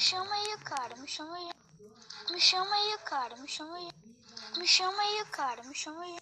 me chama aí, cara, me chama aí. Me chama aí, cara, me chama aí. Me chama aí, cara, me chama aí.